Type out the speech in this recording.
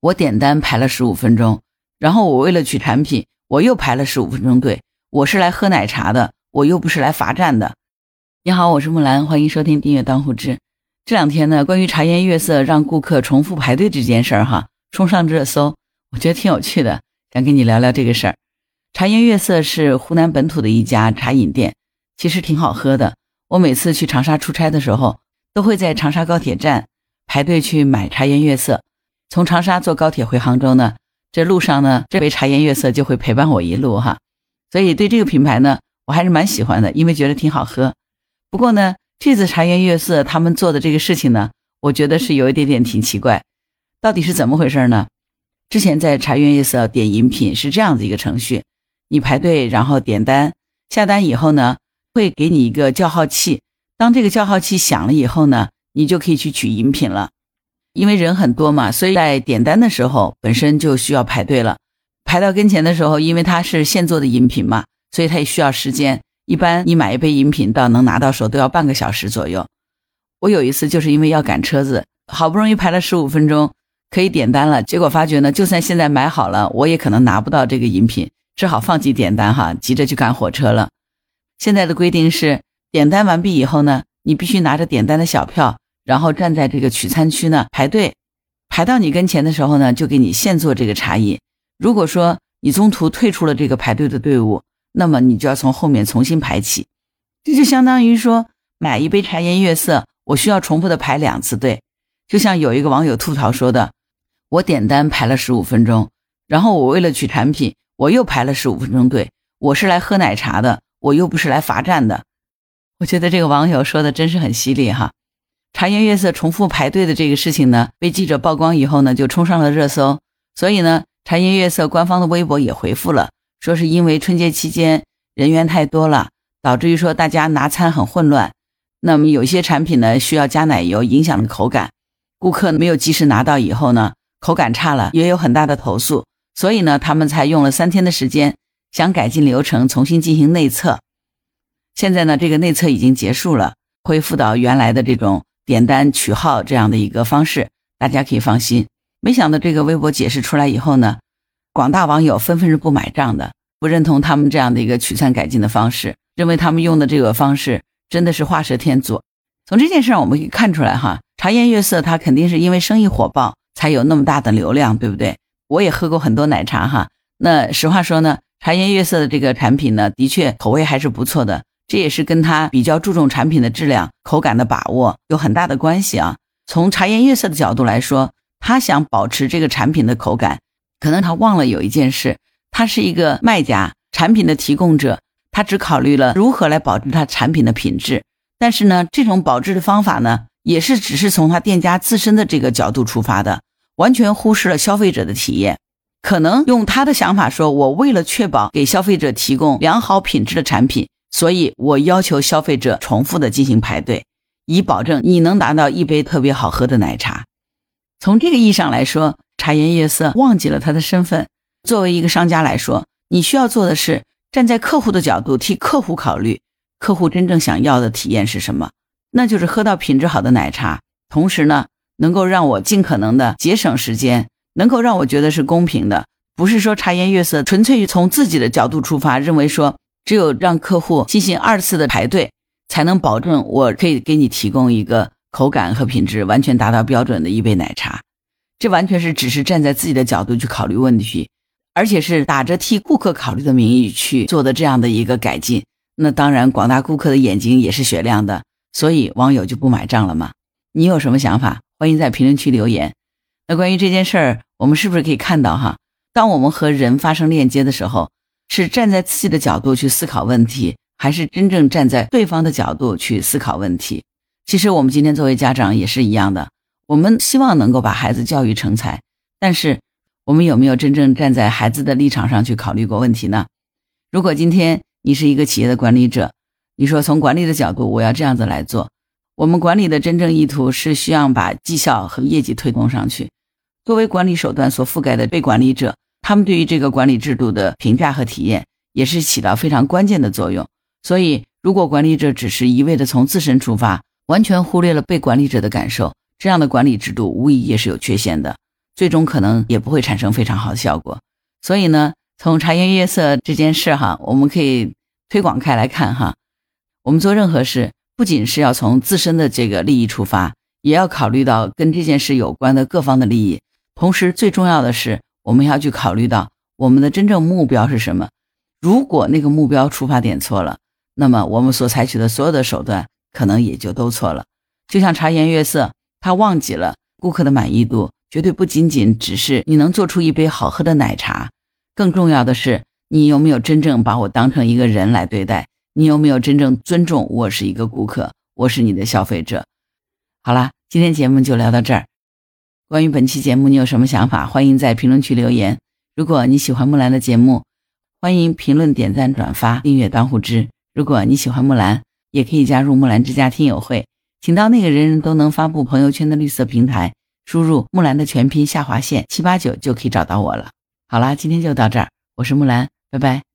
我点单排了十五分钟，然后我为了取产品，我又排了十五分钟队。我是来喝奶茶的，我又不是来罚站的。你好，我是木兰，欢迎收听订阅当户知。这两天呢，关于茶颜悦色让顾客重复排队这件事儿哈，冲上热搜，我觉得挺有趣的，想跟你聊聊这个事儿。茶颜悦色是湖南本土的一家茶饮店，其实挺好喝的。我每次去长沙出差的时候，都会在长沙高铁站排队去买茶颜悦色。从长沙坐高铁回杭州呢，这路上呢，这杯茶颜悦色就会陪伴我一路哈。所以对这个品牌呢，我还是蛮喜欢的，因为觉得挺好喝。不过呢，这次茶颜悦色他们做的这个事情呢，我觉得是有一点点挺奇怪。到底是怎么回事呢？之前在茶颜悦色点饮品是这样子一个程序：你排队，然后点单，下单以后呢，会给你一个叫号器。当这个叫号器响了以后呢，你就可以去取饮品了。因为人很多嘛，所以在点单的时候本身就需要排队了。排到跟前的时候，因为它是现做的饮品嘛，所以它也需要时间。一般你买一杯饮品到能拿到手都要半个小时左右。我有一次就是因为要赶车子，好不容易排了十五分钟可以点单了，结果发觉呢，就算现在买好了，我也可能拿不到这个饮品，只好放弃点单哈，急着去赶火车了。现在的规定是，点单完毕以后呢，你必须拿着点单的小票。然后站在这个取餐区呢排队，排到你跟前的时候呢，就给你现做这个茶饮。如果说你中途退出了这个排队的队伍，那么你就要从后面重新排起。这就相当于说买一杯茶颜悦色，我需要重复的排两次队。就像有一个网友吐槽说的：“我点单排了十五分钟，然后我为了取产品，我又排了十五分钟队。我是来喝奶茶的，我又不是来罚站的。”我觉得这个网友说的真是很犀利哈。茶颜悦色重复排队的这个事情呢，被记者曝光以后呢，就冲上了热搜。所以呢，茶颜悦色官方的微博也回复了，说是因为春节期间人员太多了，导致于说大家拿餐很混乱。那么有些产品呢需要加奶油，影响了口感，顾客没有及时拿到以后呢，口感差了，也有很大的投诉。所以呢，他们才用了三天的时间，想改进流程，重新进行内测。现在呢，这个内测已经结束了，恢复到原来的这种。点单取号这样的一个方式，大家可以放心。没想到这个微博解释出来以后呢，广大网友纷纷是不买账的，不认同他们这样的一个取餐改进的方式，认为他们用的这个方式真的是画蛇添足。从这件事上我们可以看出来哈，茶颜悦色它肯定是因为生意火爆才有那么大的流量，对不对？我也喝过很多奶茶哈，那实话说呢，茶颜悦色的这个产品呢，的确口味还是不错的。这也是跟他比较注重产品的质量、口感的把握有很大的关系啊。从茶颜悦色的角度来说，他想保持这个产品的口感，可能他忘了有一件事，他是一个卖家、产品的提供者，他只考虑了如何来保证他产品的品质。但是呢，这种保质的方法呢，也是只是从他店家自身的这个角度出发的，完全忽视了消费者的体验。可能用他的想法说，我为了确保给消费者提供良好品质的产品。所以我要求消费者重复的进行排队，以保证你能拿到一杯特别好喝的奶茶。从这个意义上来说，茶颜悦色忘记了他的身份。作为一个商家来说，你需要做的是站在客户的角度替客户考虑，客户真正想要的体验是什么？那就是喝到品质好的奶茶，同时呢，能够让我尽可能的节省时间，能够让我觉得是公平的，不是说茶颜悦色纯粹从自己的角度出发，认为说。只有让客户进行二次的排队，才能保证我可以给你提供一个口感和品质完全达到标准的一杯奶茶。这完全是只是站在自己的角度去考虑问题，而且是打着替顾客考虑的名义去做的这样的一个改进。那当然，广大顾客的眼睛也是雪亮的，所以网友就不买账了吗？你有什么想法？欢迎在评论区留言。那关于这件事儿，我们是不是可以看到哈？当我们和人发生链接的时候。是站在自己的角度去思考问题，还是真正站在对方的角度去思考问题？其实我们今天作为家长也是一样的，我们希望能够把孩子教育成才，但是我们有没有真正站在孩子的立场上去考虑过问题呢？如果今天你是一个企业的管理者，你说从管理的角度我要这样子来做，我们管理的真正意图是需要把绩效和业绩推动上去，作为管理手段所覆盖的被管理者。他们对于这个管理制度的评价和体验也是起到非常关键的作用。所以，如果管理者只是一味的从自身出发，完全忽略了被管理者的感受，这样的管理制度无疑也是有缺陷的。最终可能也不会产生非常好的效果。所以呢，从茶颜悦色这件事哈，我们可以推广开来看哈。我们做任何事，不仅是要从自身的这个利益出发，也要考虑到跟这件事有关的各方的利益。同时，最重要的是，我们要去考虑到我们的真正目标是什么。如果那个目标出发点错了，那么我们所采取的所有的手段可能也就都错了。就像茶颜悦色，他忘记了顾客的满意度。绝对不仅仅只是你能做出一杯好喝的奶茶，更重要的是你有没有真正把我当成一个人来对待？你有没有真正尊重我是一个顾客，我是你的消费者？好啦，今天节目就聊到这儿。关于本期节目，你有什么想法？欢迎在评论区留言。如果你喜欢木兰的节目，欢迎评论、点赞、转发、订阅当户知。如果你喜欢木兰，也可以加入木兰之家听友会，请到那个人人都能发布朋友圈的绿色平台。输入木兰的全拼下划线七八九就可以找到我了。好啦，今天就到这儿，我是木兰，拜拜。